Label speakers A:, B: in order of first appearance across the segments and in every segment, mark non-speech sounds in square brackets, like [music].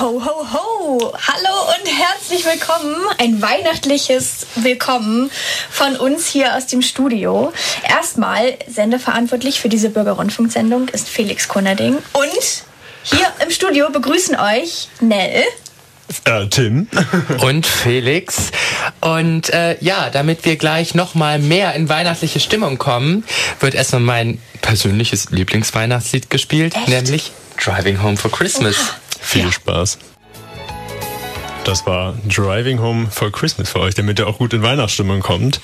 A: Ho, ho, ho! Hallo und herzlich willkommen. Ein weihnachtliches Willkommen von uns hier aus dem Studio. Erstmal sendeverantwortlich für diese Bürgerrundfunksendung ist Felix Konerding. Und hier im Studio begrüßen euch Nell.
B: Äh, Tim. [laughs]
C: und Felix. Und äh, ja, damit wir gleich nochmal mehr in weihnachtliche Stimmung kommen, wird erstmal mein persönliches Lieblingsweihnachtslied gespielt,
A: Echt?
C: nämlich Driving Home for Christmas.
B: Viel
A: Ja.
B: Spaß. Das war Driving Home for Christmas für euch, damit ihr auch gut in Weihnachtsstimmung kommt.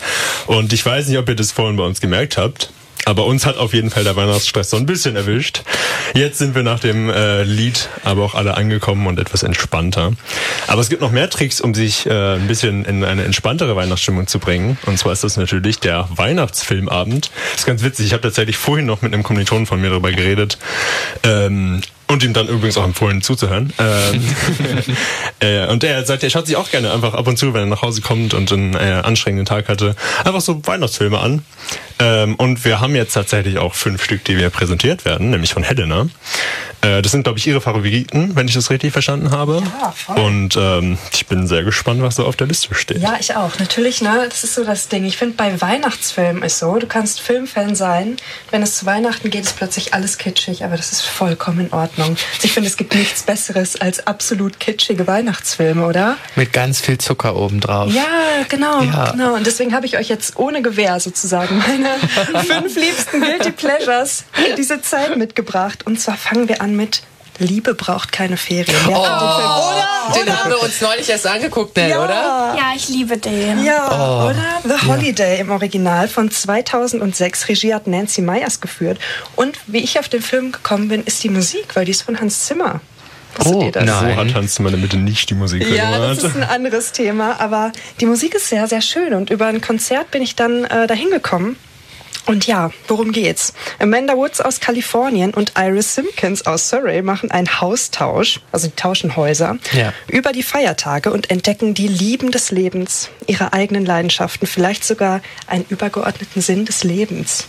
B: Und ich weiß nicht, ob ihr das vorhin bei uns gemerkt habt, aber uns hat auf jeden Fall der Weihnachtsstress so ein bisschen erwischt. Jetzt sind wir nach dem äh, Lied aber auch alle angekommen und etwas entspannter. Aber es gibt noch mehr Tricks, um sich äh, ein bisschen in eine entspanntere Weihnachtsstimmung zu bringen. Und zwar ist das natürlich der Weihnachtsfilmabend. Das ist ganz witzig. Ich habe tatsächlich vorhin noch mit einem Kommilitonen von mir darüber geredet. Ähm, und ihm dann übrigens auch empfohlen zuzuhören. Ähm, [laughs] äh, und er sagt, er schaut sich auch gerne einfach ab und zu, wenn er nach Hause kommt und einen äh, anstrengenden Tag hatte, einfach so Weihnachtsfilme an. Ähm, und wir haben jetzt tatsächlich auch fünf Stück, die wir präsentiert werden, nämlich von Helena. Äh, das sind, glaube ich, ihre Favoriten, wenn ich das richtig verstanden habe.
D: Ja, voll.
B: Und ähm, ich bin sehr gespannt, was so auf der Liste steht.
D: Ja, ich auch. Natürlich, ne? Das ist so das Ding. Ich finde, bei Weihnachtsfilmen ist so, du kannst Filmfan sein. Wenn es zu Weihnachten geht, ist plötzlich alles kitschig, aber das ist vollkommen in Ordnung. Also ich finde, es gibt nichts Besseres als absolut kitschige Weihnachtsfilme, oder?
C: Mit ganz viel Zucker obendrauf.
D: Ja, genau,
C: Ja.
D: genau. Und deswegen habe ich euch jetzt ohne Gewehr sozusagen meine [laughs] fünf liebsten Guilty Pleasures diese Zeit mitgebracht. Und zwar fangen wir an mit Liebe braucht keine Ferien.
C: Oh,
D: hat den Film? Oder?
C: Den haben wir uns neulich erst angeguckt, Nell,
D: Ja.
C: oder?
A: Ja, ich liebe den.
D: Ja, oder? The Holiday im Original von 2006. Regie hat Nancy Myers geführt. Und wie ich auf den Film gekommen bin, ist die Musik, weil die ist von Hans Zimmer. Wusstet
C: Oh,
D: ihr das?
C: nein.
B: So hat Hans Zimmer in der Mitte nicht die Musik
D: Ja,
B: gemacht.
D: das ist ein anderes Thema, aber die Musik ist sehr, sehr schön und über ein Konzert bin ich dann äh, dahin gekommen. Und ja, worum geht's? Amanda Woods aus Kalifornien und Iris Simpkins aus Surrey machen einen Haustausch, also die tauschen Häuser,
C: Ja.
D: über die Feiertage und entdecken die Lieben des Lebens, ihre eigenen Leidenschaften, vielleicht sogar einen übergeordneten Sinn des Lebens.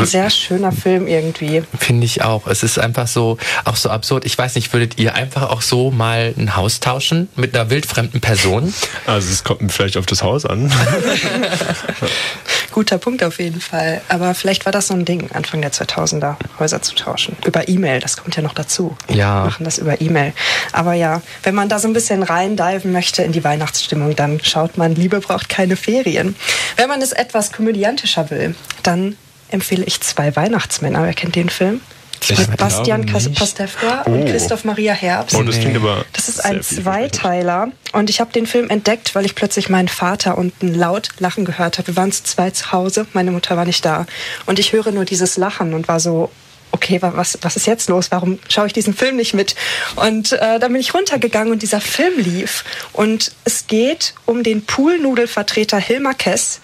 D: Ein sehr schöner Film irgendwie.
C: Finde ich auch. Es ist einfach so, auch so absurd. Ich weiß nicht, würdet ihr einfach auch so mal ein Haus tauschen mit einer wildfremden Person?
B: Also es kommt vielleicht auf das Haus an. [laughs]
D: Guter Punkt auf jeden Fall. Aber vielleicht war das so ein Ding, Anfang der 2000er, Häuser zu tauschen. Über E-Mail, das kommt ja noch dazu.
C: Ja.
D: Wir machen das über E-Mail. Aber ja, wenn man da so ein bisschen reindiven möchte in die Weihnachtsstimmung, dann schaut man, Liebe braucht keine Ferien. Wenn man es etwas komödiantischer will, dann empfehle ich zwei Weihnachtsmänner. Wer kennt den Film? Mit Bastian
B: nicht.
D: Pastewka und
B: Oh.
D: Christoph Maria Herbst.
B: Oh, das klingt aber
D: Das ist ein. Zweiteiler und ich habe den Film entdeckt, weil ich plötzlich meinen Vater unten laut lachen gehört habe. Wir waren zu zweit zu Hause, meine Mutter war nicht da und ich höre nur dieses Lachen und war so, okay, wa- was, was ist jetzt los? Warum schaue ich diesen Film nicht mit? Und äh, dann bin ich runtergegangen und dieser Film lief und es geht um den Poolnudelvertreter Hilmar Kess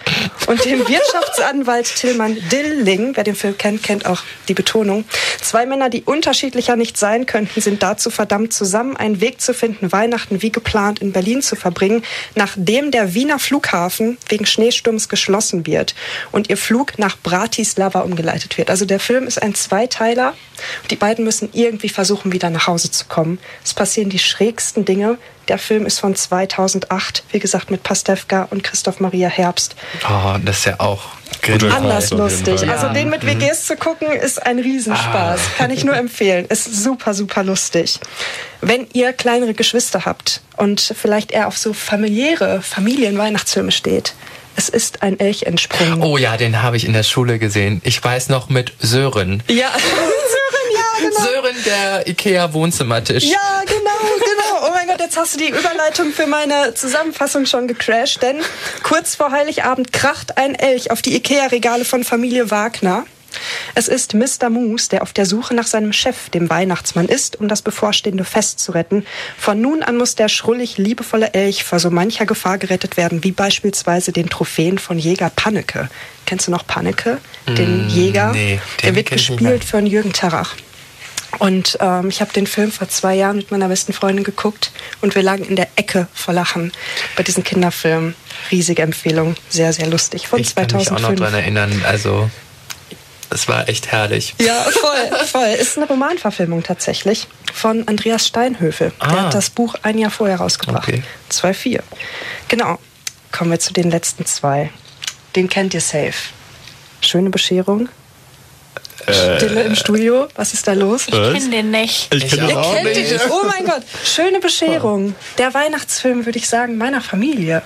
D: und den Wirtschaftsanwalt [laughs] Tillmann Dilling. Wer den Film kennt, kennt auch die Betonung. Zwei Männer, die unterschiedlicher nicht sein könnten, sind dazu verdammt, zusammen einen Weg zu finden, Weihnachten wie geplant in Berlin zu verbringen, nachdem der Wiener Flughafen wegen Schneesturms geschlossen wird und ihr Flug nach Bratislava umgeleitet wird. Also der Film ist ein Zweiteiler. Die beiden müssen irgendwie versuchen, wieder nach Hause zu kommen. Es passieren die schrägsten Dinge. Der Film ist von 2008, wie gesagt, mit Pastewka und Christoph Maria Herbst.
C: Oh, das ist ja auch.
D: Anders lustig. Also den mit WGs zu gucken, ist ein Riesenspaß. Kann ich nur empfehlen. Ist super, super lustig. Wenn ihr kleinere Geschwister habt und vielleicht eher auf so familiäre Familien-Weihnachtsfilme steht, es ist ein Elch entsprungen.
C: Oh ja, den habe ich in der Schule gesehen. Ich weiß noch mit Sören.
D: Ja, [laughs] Sören, ja, genau.
C: Sören, der Ikea-Wohnzimmertisch.
D: Ja, genau, genau. Oh mein Gott, jetzt hast du die Überleitung für meine Zusammenfassung schon gecrashed, denn kurz vor Heiligabend kracht ein Elch auf die Ikea-Regale von Familie Wagner. Es ist Mr. Moose, der auf der Suche nach seinem Chef, dem Weihnachtsmann, ist, um das bevorstehende Fest zu retten. Von nun an muss der schrullig liebevolle Elch vor so mancher Gefahr gerettet werden, wie beispielsweise den Trophäen von Jäger Panneke. Kennst du noch Panneke? Den Jäger?
C: Mm, nee,
D: der wird
C: ich
D: gespielt von Jürgen Tarach. Und ähm, ich habe den Film vor zwei Jahren mit meiner besten Freundin geguckt und wir lagen in der Ecke vor Lachen bei diesem Kinderfilm. Riesige Empfehlung, sehr, sehr lustig. Von
C: Ich kann mich
D: 2005.
C: auch noch dran erinnern. Also, es war echt herrlich.
D: Ja, voll, voll. Ist eine Romanverfilmung tatsächlich von Andreas Steinhöfel. Der
C: Ah.
D: hat das Buch ein Jahr vorher rausgebracht.
C: Okay.
D: 2,4. Genau. Kommen wir zu den letzten zwei. Den kennt ihr safe. Schöne Bescherung. Stille im Studio. Was ist da los?
A: Ich kenne den nicht.
B: Ich kenne
C: Ich
B: das
C: auch.
D: Kennt
B: nicht.
D: den? Oh mein Gott, schöne Bescherung. Der Weihnachtsfilm, würde ich sagen, meiner Familie.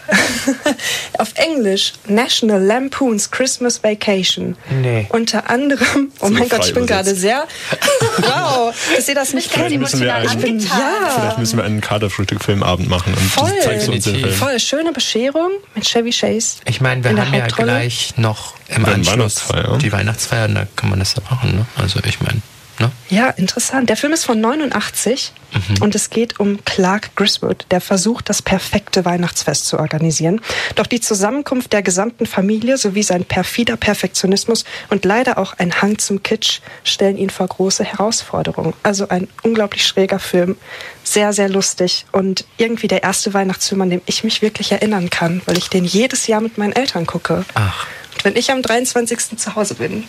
D: [laughs] Auf Englisch National Lampoon's Christmas Vacation.
C: Nee.
D: Unter anderem, oh mein Gott, ich bin gerade sehr, [laughs] wow, dass ihr das nicht
A: Vielleicht
D: kennt.
B: müssen wir
A: emotional
B: einen-
D: Ich bin, ja,
B: Vielleicht müssen wir einen Kaderfrühstück-Filmabend machen und
D: Voll.
B: du zeigst uns den. Film.
D: voll schöne Bescherung mit Chevy Chase.
C: Ich meine, wir haben ja gleich noch im Anschluss
B: Weihnachtsfeier.
C: die Weihnachtsfeier, da kann man das ja machen, ne? Also ich meine, ne?
D: Ja, interessant. Der Film ist von 89 und es geht um Clark Griswold, der versucht, das perfekte Weihnachtsfest zu organisieren. Doch die Zusammenkunft der gesamten Familie sowie sein perfider Perfektionismus und leider auch ein Hang zum Kitsch stellen ihn vor große Herausforderungen. Also ein unglaublich schräger Film, sehr, sehr lustig und irgendwie der erste Weihnachtsfilm, an dem ich mich wirklich erinnern kann, weil ich den jedes Jahr mit meinen Eltern gucke.
C: Ach.
D: Wenn ich am 23. zu Hause bin,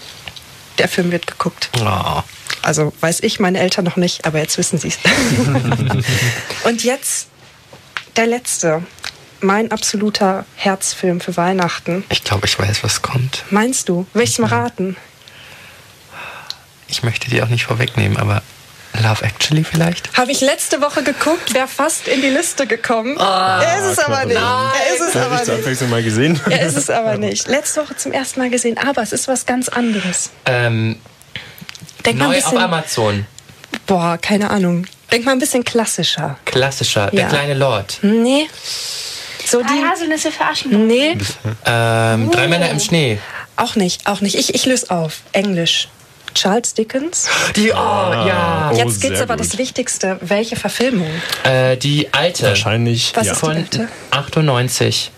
D: der Film wird geguckt.
C: Oh.
D: Also weiß ich, meine Eltern noch nicht, aber jetzt wissen sie es. [laughs] Und jetzt der letzte. Mein absoluter Herzfilm für Weihnachten.
C: Ich glaube, ich weiß, was kommt.
D: Meinst du? Will ich's mal raten?
C: Ich möchte die auch nicht vorwegnehmen, aber Love Actually vielleicht?
D: Habe ich letzte Woche geguckt, wäre fast in die Liste gekommen. er ist es aber nicht. Er ist es
B: Habe
D: aber
B: ich
D: nicht.
B: Abwechslung mal gesehen?
D: Er ist es aber nicht. Letzte Woche zum ersten Mal gesehen, aber es ist was ganz anderes.
C: Ähm,
D: Denk mal ein
C: neu auf
D: bisschen.
C: Amazon.
D: Boah, keine Ahnung. Denk mal ein bisschen klassischer.
C: Klassischer. Der
D: Ja.
C: kleine Lord.
D: Nee. So
A: Drei
D: die.
A: Haselnüsse für Aschenbrödel.
D: Nee,
C: Ähm, Drei Männer im Schnee.
D: auch nicht, auch nicht. Ich, ich löse auf. Englisch. Charles Dickens.
C: Die, oh, ja.
B: Oh,
D: Jetzt geht's aber
B: gut.
D: das Wichtigste. Welche Verfilmung?
C: Äh, die alte.
B: Wahrscheinlich.
D: Was
B: ja.
D: ist die
C: Von
D: alte?
C: 98.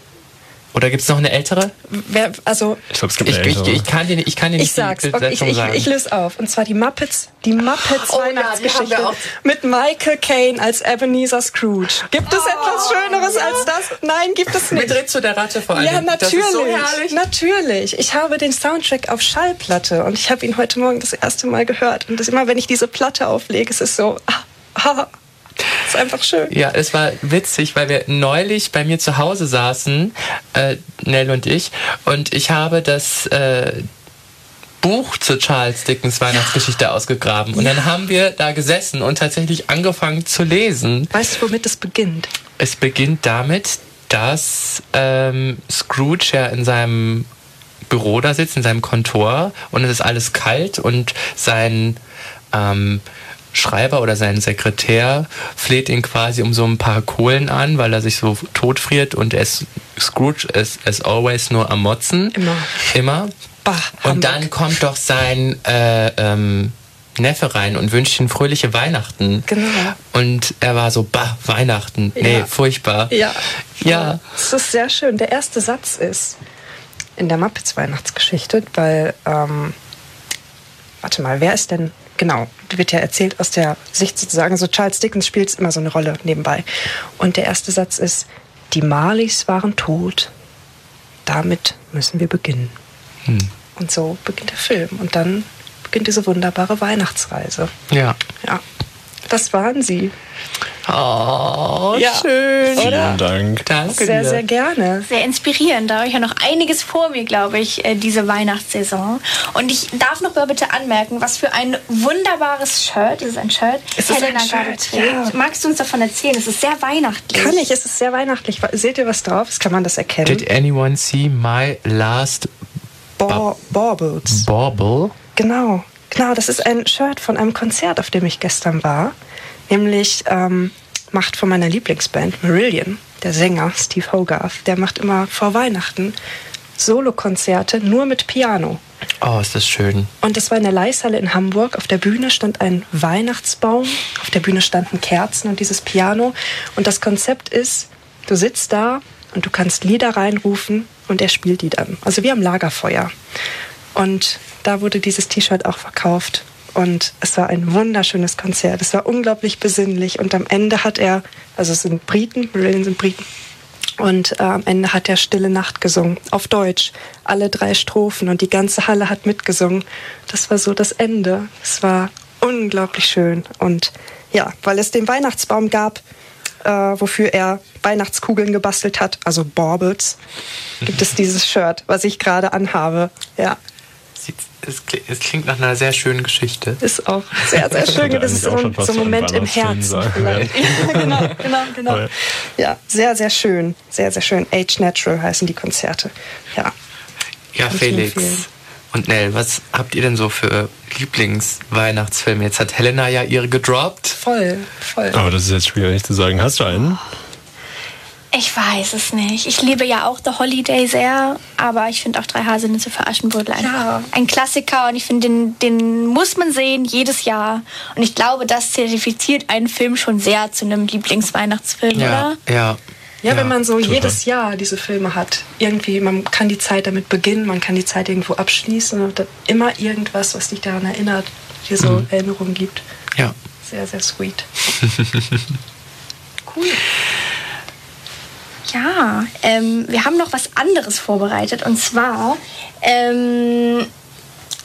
C: Oder gibt es noch eine ältere?
D: Wer, also,
B: Ich glaube, es gibt
C: Ich,
B: eine
C: ich,
B: ältere.
C: ich, kann dir, nicht- ich kann dir
D: ich
C: nicht die
D: sag's. Okay, ich, ich,
C: sagen.
D: ich löse auf. Und zwar die Muppets, die Muppets
C: Oh ja, die
D: Weihnachtsgeschichte
C: auch.
D: mit Michael Caine als Ebenezer Scrooge. Gibt es etwas Schöneres als das? Nein, gibt es nicht.
C: Mit Ritzo der Ratte vor allem.
D: Ja,
C: Das
D: natürlich.
C: ist so herrlich.
D: Natürlich. Ich habe den Soundtrack auf Schallplatte und ich habe ihn heute Morgen das erste Mal gehört. Und das immer, wenn ich diese Platte auflege, ist es so, ah, ah, ist einfach schön.
C: Ja, es war witzig, weil wir neulich bei mir zu Hause saßen, äh, Nell und ich, und ich habe das äh, Buch zu Charles Dickens Weihnachtsgeschichte ausgegraben. Und dann haben wir da gesessen und tatsächlich angefangen zu lesen.
D: Weißt du, womit es beginnt?
C: Es beginnt damit, dass ähm, Scrooge ja in seinem Büro da sitzt, in seinem Kontor und es ist alles kalt und sein ähm, Schreiber oder sein Sekretär fleht ihn quasi um so ein paar Kohlen an, weil er sich so totfriert und er ist, Scrooge ist as always nur am Motzen.
D: Immer.
C: Immer.
D: Bah,
C: Und dann kommt doch sein äh, ähm, Neffe rein und wünscht ihm fröhliche Weihnachten.
D: Genau.
C: Und er war so, bah, Weihnachten. Nee,
D: Ja.
C: furchtbar.
D: Ja.
C: Ja.
D: Es ist sehr schön. Der erste Satz ist in der Muppets Weihnachtsgeschichte, weil, ähm, warte mal, wer ist denn, genau, wird ja erzählt aus der Sicht sozusagen, so Charles Dickens spielt immer so eine Rolle nebenbei. Und der erste Satz ist, die Marleys waren tot, damit müssen wir beginnen. Und so beginnt der Film. Und dann beginnt diese wunderbare Weihnachtsreise.
C: Ja.
D: Ja, das waren sie.
C: Oh,
D: Ja.
C: schön.
B: Vielen Dank.
C: Danke
D: Sehr,
C: dir.
D: sehr gerne.
A: Sehr inspirierend. Da habe ich ja noch einiges vor mir, glaube ich, äh, diese Weihnachtssaison. Und ich darf noch mal bitte anmerken, was für ein wunderbares Shirt. Das ist ein Shirt.
D: Es ist
A: Helena
D: ein
A: gerade
D: Shirt,
A: trägt.
D: ja.
A: Magst du uns davon erzählen? Es ist sehr weihnachtlich.
D: Kann ich, es ist sehr weihnachtlich. Seht ihr was drauf? Kann man das erkennen?
C: Did anyone see my last
D: Bau- Baubles.
C: bauble?
D: Genau. Genau, das ist ein Shirt von einem Konzert, auf dem ich gestern war. Nämlich ähm, macht von meiner Lieblingsband Marillion, der Sänger Steve Hogarth, der macht immer vor Weihnachten Solokonzerte nur mit Piano.
C: Oh, ist das schön.
D: Und das war in der Leishalle in Hamburg. Auf der Bühne stand ein Weihnachtsbaum, auf der Bühne standen Kerzen und dieses Piano. Und das Konzept ist, du sitzt da und du kannst Lieder reinrufen und er spielt die dann. Also wie am Lagerfeuer. Und da wurde dieses T-Shirt auch verkauft. Und es war ein wunderschönes Konzert. Es war unglaublich besinnlich. Und am Ende hat er, also es sind Briten, Marillion sind Briten, und äh, am Ende hat er Stille Nacht gesungen, auf Deutsch, alle drei Strophen und die ganze Halle hat mitgesungen. Das war so das Ende. Es war unglaublich schön. Und ja, weil es den Weihnachtsbaum gab, äh, wofür er Weihnachtskugeln gebastelt hat, also Baubles, gibt es dieses Shirt, was ich gerade anhabe. Ja,
C: es, es, klingt nach einer sehr schönen Geschichte.
D: Ist auch sehr, sehr [laughs] schön. Das ist so, ein, so ein Moment im Herzen. [laughs] Ja. genau, genau, genau. Ja, sehr, sehr schön. Sehr, sehr schön. Age Natural heißen die Konzerte. Ja.
C: Ja, Felix und Nell, was habt ihr denn so für Lieblingsweihnachtsfilme? Jetzt hat Helena ja ihre gedroppt.
D: Voll, voll.
B: Aber das ist jetzt schwierig zu sagen. Hast du einen? Oh.
A: Ich weiß es nicht. Ich liebe ja auch The Holiday sehr, aber ich finde auch Drei Haselnüsse für Aschenbrödel einfach ja. ein Klassiker und ich finde, den, den muss man sehen jedes Jahr. Und ich glaube, das zertifiziert einen Film schon sehr zu einem Lieblingsweihnachtsfilm,
C: ja,
A: oder?
C: Ja.
D: Ja, wenn man so Super. jedes Jahr diese Filme hat, irgendwie, man kann die Zeit damit beginnen, man kann die Zeit irgendwo abschließen und immer irgendwas, was dich daran erinnert, dir so mhm. Erinnerungen gibt.
C: Ja.
D: Sehr, sehr sweet. [laughs]
A: cool. Ja, ähm, wir haben noch was anderes vorbereitet und zwar ähm,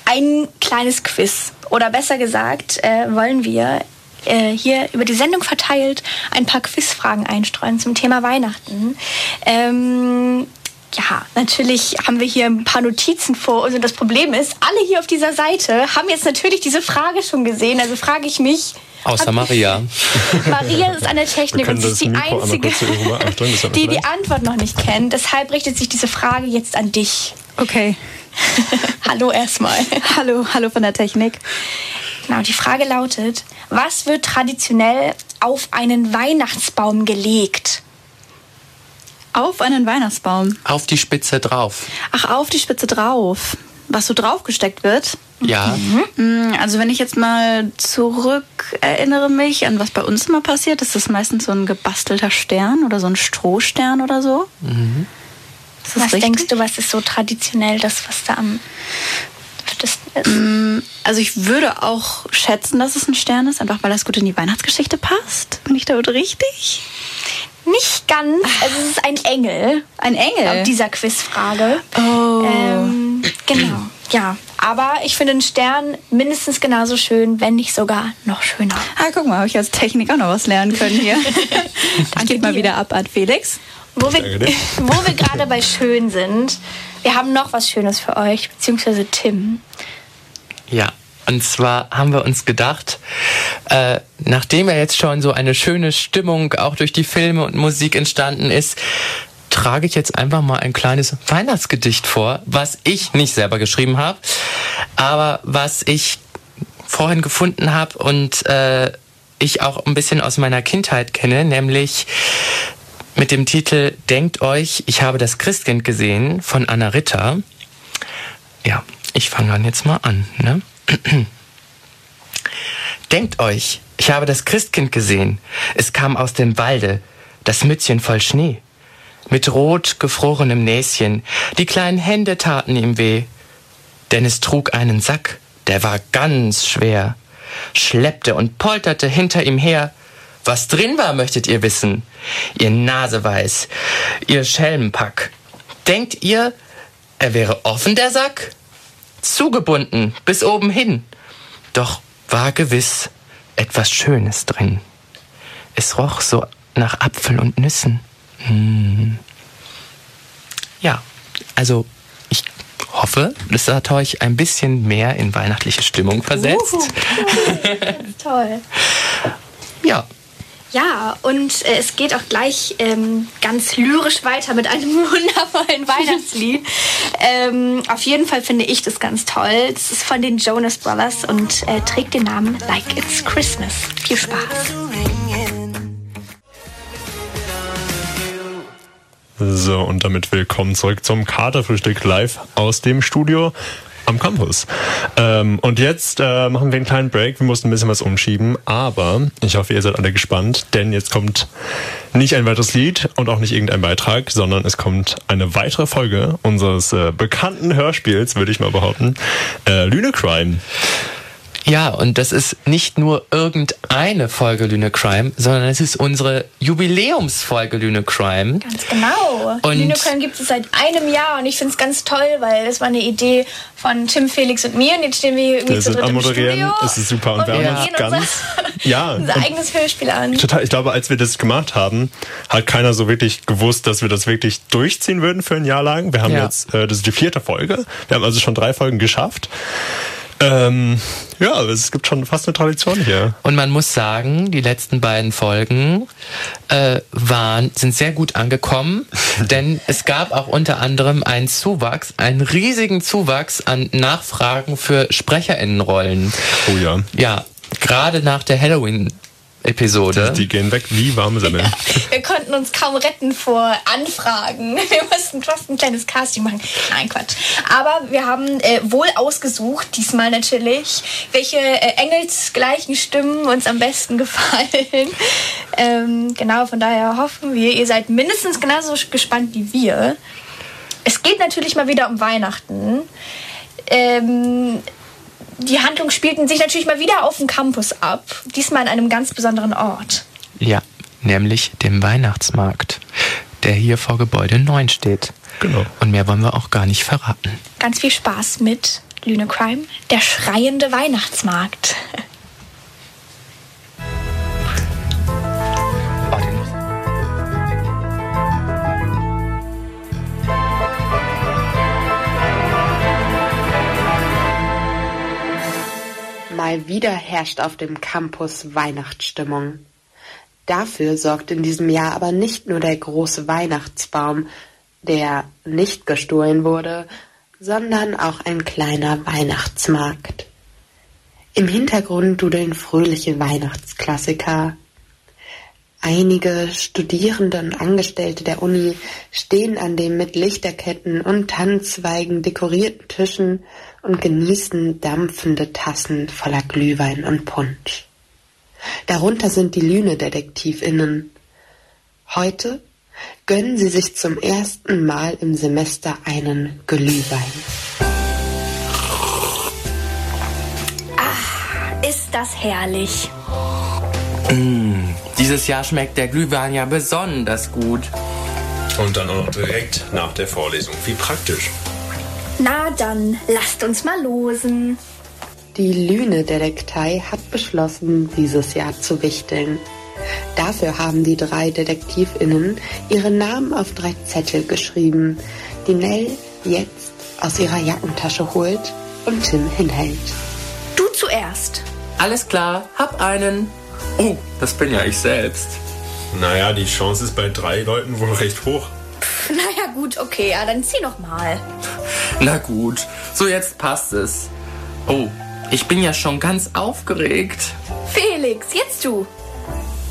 A: ein kleines Quiz. Oder besser gesagt, äh, wollen wir äh, hier über die Sendung verteilt ein paar Quizfragen einstreuen zum Thema Weihnachten. Ähm, ja, natürlich haben wir hier ein paar Notizen vor uns und das Problem ist, alle hier auf dieser Seite haben jetzt natürlich diese Frage schon gesehen. Also frage ich mich,
C: Außer Maria. [laughs]
A: Maria ist an der Technik und sie ist die Einzige, die die Antwort noch nicht kennt. Deshalb richtet sich diese Frage jetzt an dich.
E: Okay. [laughs]
A: hallo erstmal.
E: Hallo, hallo von der Technik.
A: Genau, die Frage lautet, was wird traditionell auf einen Weihnachtsbaum gelegt?
E: Auf einen Weihnachtsbaum?
C: Auf die Spitze drauf.
E: Ach, auf die Spitze drauf. Was so draufgesteckt wird?
C: Ja.
E: Mhm. Also wenn ich jetzt mal zurück erinnere mich an was bei uns immer passiert, ist das meistens so ein gebastelter Stern oder so ein Strohstern oder so. Mhm.
A: Was richtig? denkst du, was ist so traditionell das, was da am
E: ist? Mm, also ich würde auch schätzen, dass es ein Stern ist, einfach weil das gut in die Weihnachtsgeschichte passt. Bin ich damit richtig?
A: Nicht ganz. Also es ist ein Engel.
E: Ein Engel?
A: Laut dieser Quizfrage.
E: Oh.
A: Ähm, genau. Ja, aber ich finde einen Stern mindestens genauso schön, wenn nicht sogar noch schöner.
E: Ah, guck mal, habe ich als Technik auch noch was lernen können hier. [laughs] Dann geht mal wieder ab an Felix.
A: Wo wir, [laughs] wo wir gerade bei schön sind, wir haben noch was Schönes für euch, beziehungsweise Tim.
C: Ja, und zwar haben wir uns gedacht, äh, nachdem ja jetzt schon so eine schöne Stimmung auch durch die Filme und Musik entstanden ist, trage ich jetzt einfach mal ein kleines Weihnachtsgedicht vor, was ich nicht selber geschrieben habe, aber was ich vorhin gefunden habe und äh, ich auch ein bisschen aus meiner Kindheit kenne, nämlich mit dem Titel Denkt euch, ich habe das Christkind gesehen von Anna Ritter. Ja, ich fange dann jetzt mal an. Ne? Denkt euch, ich habe das Christkind gesehen. Es kam aus dem Walde, das Mützchen voll Schnee mit rot gefrorenem Näschen. Die kleinen Hände taten ihm weh. Denn es trug einen Sack, der war ganz schwer, schleppte und polterte hinter ihm her. Was drin war, möchtet ihr wissen? Ihr Naseweiß, ihr Schelmenpack. Denkt ihr, er wäre offen, der Sack? Zugebunden, bis oben hin. Doch war gewiss etwas Schönes drin. Es roch so nach Apfel und Nüssen. Hm. Ja, also ich hoffe, das hat euch ein bisschen mehr in weihnachtliche Stimmung versetzt. [laughs]
A: Toll.
C: Ja.
A: Ja, und äh, es geht auch gleich ähm, ganz lyrisch weiter mit einem [laughs] wundervollen Weihnachtslied. ähm, auf jeden Fall finde ich das ganz toll. Es ist von den Jonas Brothers und äh, trägt den Namen Like It's Christmas. Viel Spaß.
B: So, und damit willkommen zurück zum Katerfrühstück live aus dem Studio am Campus. Ähm, und jetzt äh, machen wir einen kleinen Break. Wir mussten ein bisschen was umschieben, aber ich hoffe, ihr seid alle gespannt, denn jetzt kommt nicht ein weiteres Lied und auch nicht irgendein Beitrag, sondern es kommt eine weitere Folge unseres äh, bekannten Hörspiels, würde ich mal behaupten, äh, Lüne Crime.
C: Ja, und das ist nicht nur irgendeine Folge Lüne Crime, sondern es ist unsere Jubiläumsfolge Lüne Crime.
A: Ganz genau.
C: Und-
A: Lüne Crime gibt es seit einem Jahr und ich finde es ganz toll, weil es war eine Idee von Tim, Felix und mir und jetzt stehen wir hier irgendwie
B: Wir
A: zu
B: sind
A: dritt
B: am
A: im
B: Moderieren.
A: Studio.
B: Es ist super. Und wir haben uns ganz- [laughs]
A: unser,
B: Ja,
A: unser eigenes Hörspiel an.
B: Total. Ich glaube, als wir das gemacht haben, hat keiner so wirklich gewusst, dass wir das wirklich durchziehen würden für ein Jahr lang. Wir haben
C: Ja.
B: jetzt, äh, das ist die vierte Folge. Wir haben also schon drei Folgen geschafft. Ähm, ja, es gibt schon fast eine Tradition hier.
C: Und man muss sagen, die letzten beiden Folgen äh, waren, sind sehr gut angekommen, [laughs] denn es gab auch unter anderem einen Zuwachs, einen riesigen Zuwachs an Nachfragen für SprecherInnenrollen.
B: Oh ja.
C: Ja, gerade nach der Halloween-Episode.
B: Die gehen weg wie warme Semmeln.
A: Wir konnten uns kaum retten vor Anfragen. [laughs] Wir mussten fast ein kleines Casting machen. Nein, Quatsch. Aber wir haben äh, wohl ausgesucht, diesmal natürlich, welche äh, engelsgleichen Stimmen uns am besten gefallen. [laughs] Ähm, genau, von daher hoffen wir, ihr seid mindestens genauso gespannt wie wir. Es geht natürlich mal wieder um Weihnachten. Ähm, die Handlung spielten sich natürlich mal wieder auf dem Campus ab. Diesmal an einem ganz besonderen Ort.
C: Ja, nämlich dem Weihnachtsmarkt, der hier vor Gebäude 9 steht.
B: Genau.
C: Und mehr wollen wir auch gar nicht verraten.
A: ganz viel Spaß mit Lüne Crime, der schreiende Weihnachtsmarkt. [laughs]
F: Mal wieder herrscht auf dem Campus Weihnachtsstimmung. Dafür sorgt in diesem Jahr aber nicht nur der große Weihnachtsbaum, der nicht gestohlen wurde, sondern auch ein kleiner Weihnachtsmarkt. Im Hintergrund dudeln fröhliche Weihnachtsklassiker. Einige Studierende und Angestellte der Uni stehen an den mit Lichterketten und Tannenzweigen dekorierten Tischen und genießen dampfende Tassen voller Glühwein und Punsch. Darunter sind die Lüne-DetektivInnen. Heute gönnen sie sich zum ersten Mal im Semester einen Glühwein.
A: Ist das herrlich.
C: Dieses Jahr schmeckt der Glühwein ja besonders gut.
B: Und dann auch noch direkt nach der Vorlesung. Wie praktisch.
A: Na dann, lasst uns mal losen.
F: Die Lüne-Detektei hat beschlossen, dieses Jahr zu wichteln. Dafür haben die drei DetektivInnen ihre Namen auf drei Zettel geschrieben, die Nell jetzt aus ihrer Jackentasche holt und Tim hinhält.
A: Du zuerst.
C: Alles klar, hab einen. Oh, das bin ja ich selbst.
B: Naja, die Chance ist bei drei Leuten wohl recht hoch. [laughs]
A: Naja, gut, okay, ja, dann zieh noch mal.
C: Na gut, so jetzt passt es. Oh, ich bin ja schon ganz aufgeregt.
A: Felix, jetzt du.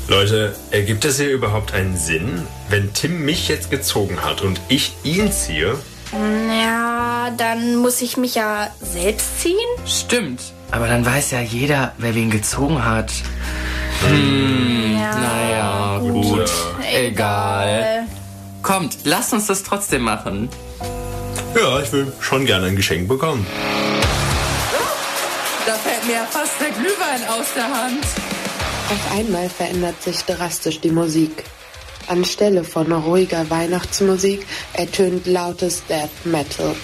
B: Leute, ergibt es hier überhaupt einen Sinn, wenn Tim mich jetzt gezogen hat und ich ihn ziehe?
A: Ja, dann muss ich mich ja selbst ziehen.
C: Stimmt, aber dann weiß ja jeder, wer wen gezogen hat. Hm, naja, gut. Egal. Kommt, lasst uns das trotzdem machen.
B: Ja, ich will schon gerne ein Geschenk bekommen.
C: Da fällt mir ja fast der Glühwein aus der Hand.
F: Auf einmal verändert sich drastisch die Musik. Anstelle von ruhiger Weihnachtsmusik ertönt lautes Death Metal.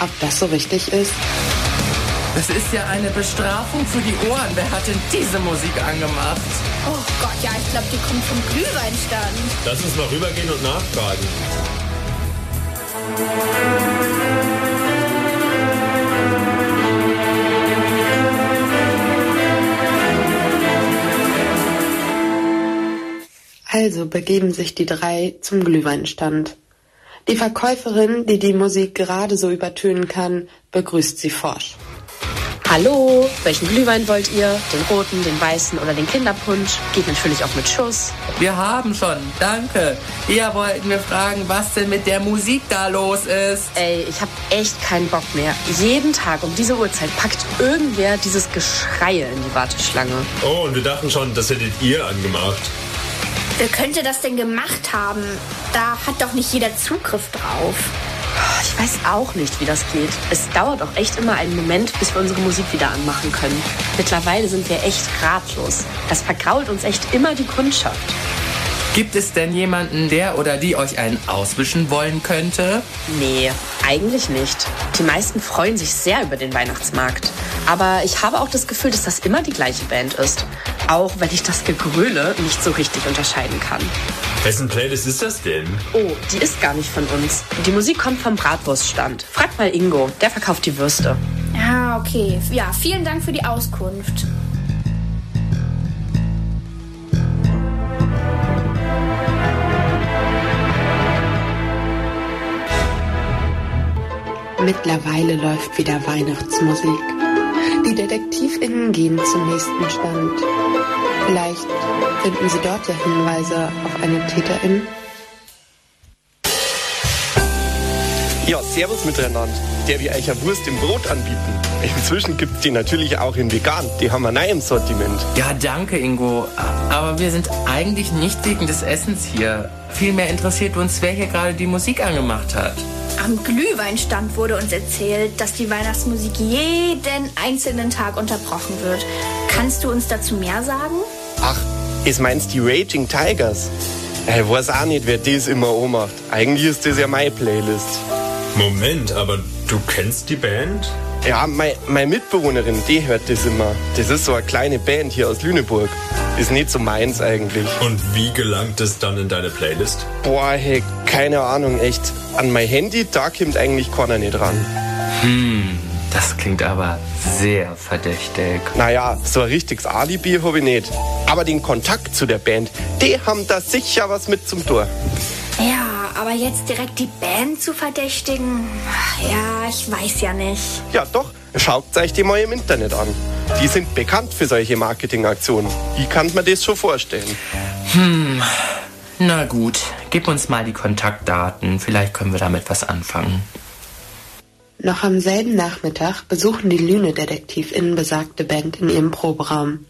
F: Ob das so richtig ist?
C: Das ist ja eine Bestrafung für die Ohren. Wer hat denn diese Musik angemacht?
A: Oh Gott, ja, ich glaube, die kommt vom Glühweinstand.
B: Lass uns mal rübergehen und nachfragen.
F: Also begeben sich die drei zum Glühweinstand. Die Verkäuferin, die die Musik gerade so übertönen kann, begrüßt sie forsch. Hallo, welchen Glühwein wollt ihr? Den roten, den weißen oder den Kinderpunsch? Geht natürlich auch mit Schuss.
C: Wir haben schon, danke. Eher wollten wir fragen, was denn mit der Musik da los ist.
F: Ey, ich hab echt keinen Bock mehr. Jeden Tag um diese Uhrzeit packt irgendwer dieses Geschreie in die Warteschlange.
B: Oh, und wir dachten schon, das hättet ihr angemacht.
A: Wer könnte das denn gemacht haben? Da hat doch nicht jeder Zugriff drauf.
F: Ich weiß auch nicht, wie das geht. Es dauert auch echt immer einen Moment, bis wir unsere Musik wieder anmachen können. Mittlerweile sind wir echt ratlos. Das vergrault uns echt immer die Kundschaft.
C: Gibt es denn jemanden, der oder die euch einen auswischen wollen könnte?
F: Nee, eigentlich nicht. Die meisten freuen sich sehr über den Weihnachtsmarkt. Aber ich habe auch das Gefühl, dass das immer die gleiche Band ist. Auch wenn ich das Gegröle nicht so richtig unterscheiden kann.
B: Wessen Playlist ist das denn?
F: Oh, die ist gar nicht von uns. Die Musik kommt vom Bratwurststand. Frag mal Ingo, der verkauft die Würste.
A: Ja, okay. Ja, vielen Dank für die Auskunft.
F: Mittlerweile läuft wieder Weihnachtsmusik. Die DetektivInnen gehen zum nächsten Stand. Vielleicht finden sie dort ja Hinweise auf eine Täterin.
G: Ja, servus miteinander. Der wir euch eine Wurst im Brot anbieten. Inzwischen gibt's die natürlich auch in vegan. Die haben wir neu im Sortiment.
C: Ja, danke, Ingo. Aber wir sind eigentlich nicht wegen des Essens hier. Vielmehr interessiert uns, wer hier gerade die Musik angemacht hat.
A: Am Glühweinstand wurde uns erzählt, dass die Weihnachtsmusik jeden einzelnen Tag unterbrochen wird. Kannst du uns dazu mehr sagen?
G: Ach, es meinst die Raging Tigers? Ich weiß auch nicht, wer das immer macht. Eigentlich ist das ja meine Playlist.
B: Moment, aber du kennst die Band?
G: Ja, meine, meine Mitbewohnerin, die hört das immer. Das ist so eine kleine Band hier aus Lüneburg. Ist nicht so meins eigentlich.
B: Und wie gelangt es dann in deine Playlist?
G: Boah, hey, keine Ahnung, echt. An mein Handy, da kommt eigentlich keiner nicht ran.
C: Hm, das klingt aber sehr verdächtig.
G: Naja, so ein richtiges Alibi habe ich nicht. Aber den Kontakt zu der Band, die haben da sicher was mit zum Tor.
A: Ja, aber jetzt direkt die Band zu verdächtigen, ja, ich weiß ja nicht.
G: Ja, doch, schaut euch die mal im Internet an. Die sind bekannt für solche Marketingaktionen. Wie kann man das schon vorstellen?
C: Hm, na gut, gib uns mal die Kontaktdaten. Vielleicht können wir damit was anfangen.
F: Noch am selben Nachmittag besuchen die Lüne-DetektivInnen besagte Band in ihrem Proberaum.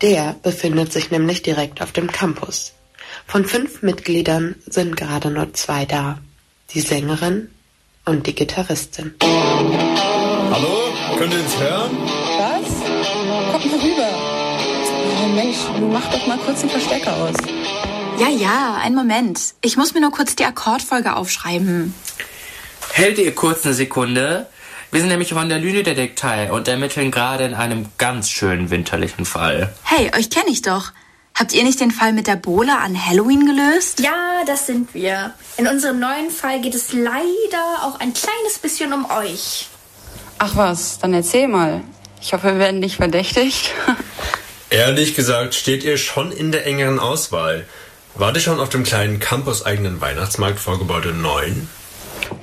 F: Der befindet sich nämlich direkt auf dem Campus. Von fünf Mitgliedern sind gerade nur zwei da. Die Sängerin und die Gitarristin.
B: Hallo? Könnt ihr uns hören?
E: Was? Kommt mal rüber. Oh Mensch, mach doch mal kurz den Verstecker aus. Ja, ja, einen Moment. Ich muss mir nur kurz die Akkordfolge aufschreiben.
C: Hält ihr kurz eine Sekunde? Wir sind nämlich von der Lüne-Detektei und ermitteln gerade in einem ganz schönen winterlichen Fall.
E: Hey, euch kenne ich doch. Habt ihr nicht den Fall mit der Bohle an Halloween gelöst?
A: Ja, das sind wir. In unserem neuen Fall geht es leider auch ein kleines bisschen um euch.
H: Ach was, dann erzähl mal. Ich hoffe, wir werden nicht verdächtigt. [laughs]
B: Ehrlich gesagt steht ihr schon in der engeren Auswahl. Wart ihr schon auf dem kleinen campuseigenen Weihnachtsmarkt vor Gebäude 9?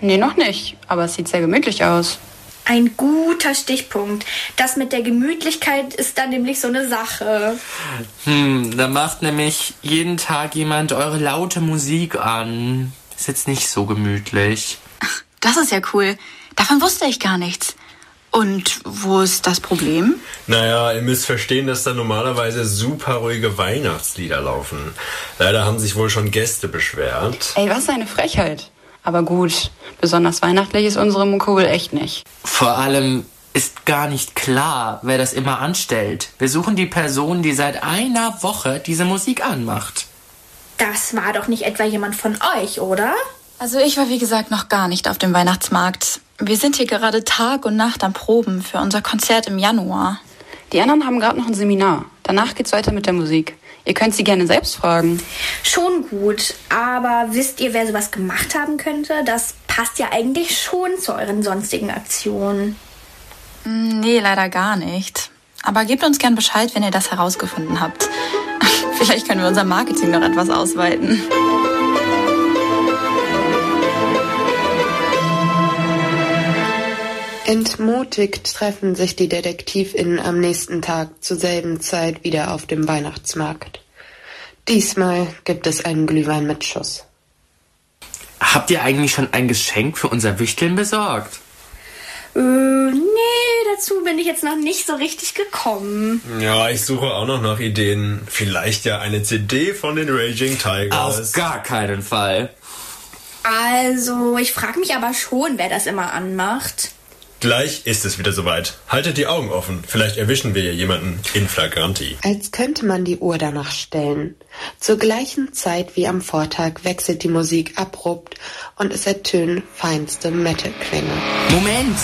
H: Nee, noch nicht. Aber es sieht sehr gemütlich aus.
A: Ein guter Stichpunkt. Das mit der Gemütlichkeit ist dann nämlich so eine Sache.
C: Hm, da macht nämlich jeden Tag jemand eure laute Musik an. Ist jetzt nicht so gemütlich.
E: Das ist ja cool. Davon wusste ich gar nichts. Und wo ist das Problem?
B: Naja, ihr müsst verstehen, dass da normalerweise super ruhige Weihnachtslieder laufen. Leider haben sich wohl schon Gäste beschwert.
H: Ey, was eine Frechheit. Aber gut, besonders weihnachtlich ist unsere Mucke wohl echt nicht.
C: Vor allem ist gar nicht klar, wer das immer anstellt. Wir suchen die Person, die seit einer Woche diese Musik anmacht.
A: Das war doch nicht etwa jemand von euch, oder?
E: Also ich war wie gesagt noch gar nicht auf dem Weihnachtsmarkt. Wir sind hier gerade Tag und Nacht am Proben für unser Konzert im Januar.
H: Die anderen haben gerade noch ein Seminar. Danach geht's weiter mit der Musik. Ihr könnt sie gerne selbst fragen.
A: Schon gut, aber wisst ihr, wer sowas gemacht haben könnte? Das passt ja eigentlich schon zu euren sonstigen Aktionen.
E: Mm, Nee, leider gar nicht. Aber gebt uns gern Bescheid, wenn ihr das herausgefunden habt. [laughs] Vielleicht können wir unser Marketing noch etwas ausweiten.
F: Entmutigt treffen sich die DetektivInnen am nächsten Tag zur selben Zeit wieder auf dem Weihnachtsmarkt. Diesmal gibt es einen Glühwein mit Schuss.
C: Habt ihr eigentlich schon ein Geschenk für unser Wichteln besorgt?
A: Äh, nee, dazu bin ich jetzt noch nicht so richtig gekommen.
B: Ja, ich suche auch noch nach Ideen. Vielleicht ja eine CD von den Raging Tigers.
C: Auf gar keinen Fall.
A: Also, ich frage mich aber schon, wer das immer anmacht.
B: Gleich ist es wieder soweit. Haltet die Augen offen. Vielleicht erwischen wir hier jemanden in Flagranti.
F: Als könnte man die Uhr danach stellen. Zur gleichen Zeit wie am Vortag wechselt die Musik abrupt und es ertönen feinste Metal-Klänge.
C: Moment!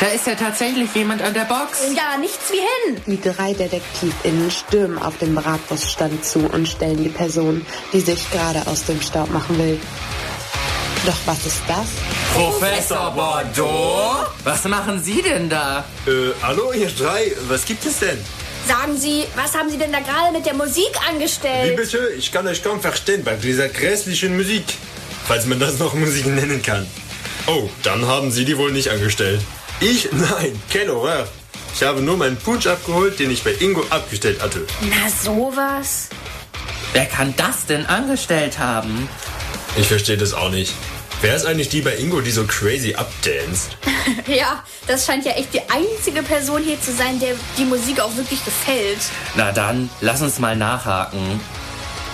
C: Da ist ja tatsächlich jemand an der Box.
A: Ja, nichts wie hin.
F: Die drei DetektivInnen stürmen auf den Bratwurststand zu und stellen die Person, die sich gerade aus dem Staub machen will. Doch was ist das?
C: Professor Bordeaux? Was machen Sie denn da?
B: Äh, hallo ihr drei, was gibt es denn?
A: Sagen Sie, was haben Sie denn da gerade mit der Musik
B: Wie
A: angestellt?
B: bitte? Ich kann euch kaum verstehen bei dieser grässlichen Musik. Falls man das noch Musik nennen kann. Oh, dann haben Sie die wohl nicht angestellt. Ich? Nein, keine Horreur. Ich habe nur meinen Punsch abgeholt, den ich bei Ingo abgestellt hatte.
A: Na, sowas.
C: Wer kann das denn angestellt haben?
B: Ich verstehe das auch nicht. Wer ist eigentlich die bei Ingo, die so crazy updanced? [laughs]
A: Ja, das scheint ja echt die einzige Person hier zu sein, der die Musik auch wirklich gefällt.
C: Na dann, lass uns mal nachhaken.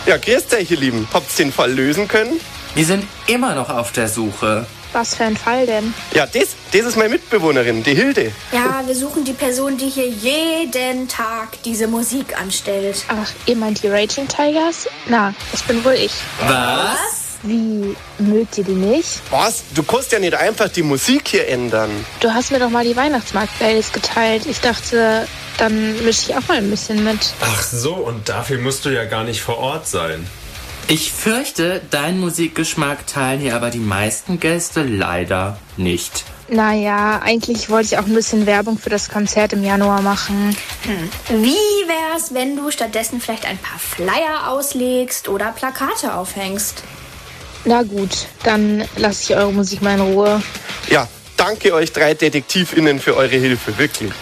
G: Ja, grüßt euch, ihr Lieben. Habt's den Fall lösen können?
C: Wir sind immer noch auf der Suche.
I: Was für ein Fall denn?
G: Ja, das, das ist meine Mitbewohnerin, die Hilde.
A: Ja, wir suchen die Person, die hier jeden Tag diese Musik anstellt.
I: Ach, ihr meint die Raging Tigers? Na, das bin wohl ich.
C: Was?
I: Wie, mögt ihr die nicht?
G: Was? Du kannst ja nicht einfach die Musik hier ändern.
I: Du hast mir doch mal die Weihnachtsmarkt-Playlist geteilt. Ich dachte, dann mische ich auch mal ein bisschen mit.
B: Ach so, und dafür musst du ja gar nicht vor Ort sein.
C: Ich fürchte, deinen Musikgeschmack teilen hier aber die meisten Gäste leider nicht.
I: Naja, eigentlich wollte ich auch ein bisschen Werbung für das Konzert im Januar machen.
A: Wie wär's, wenn du stattdessen vielleicht ein paar Flyer auslegst oder Plakate aufhängst?
I: Na gut, dann lasse ich eure Musik mal in Ruhe.
G: Ja, danke euch drei DetektivInnen für eure Hilfe, wirklich.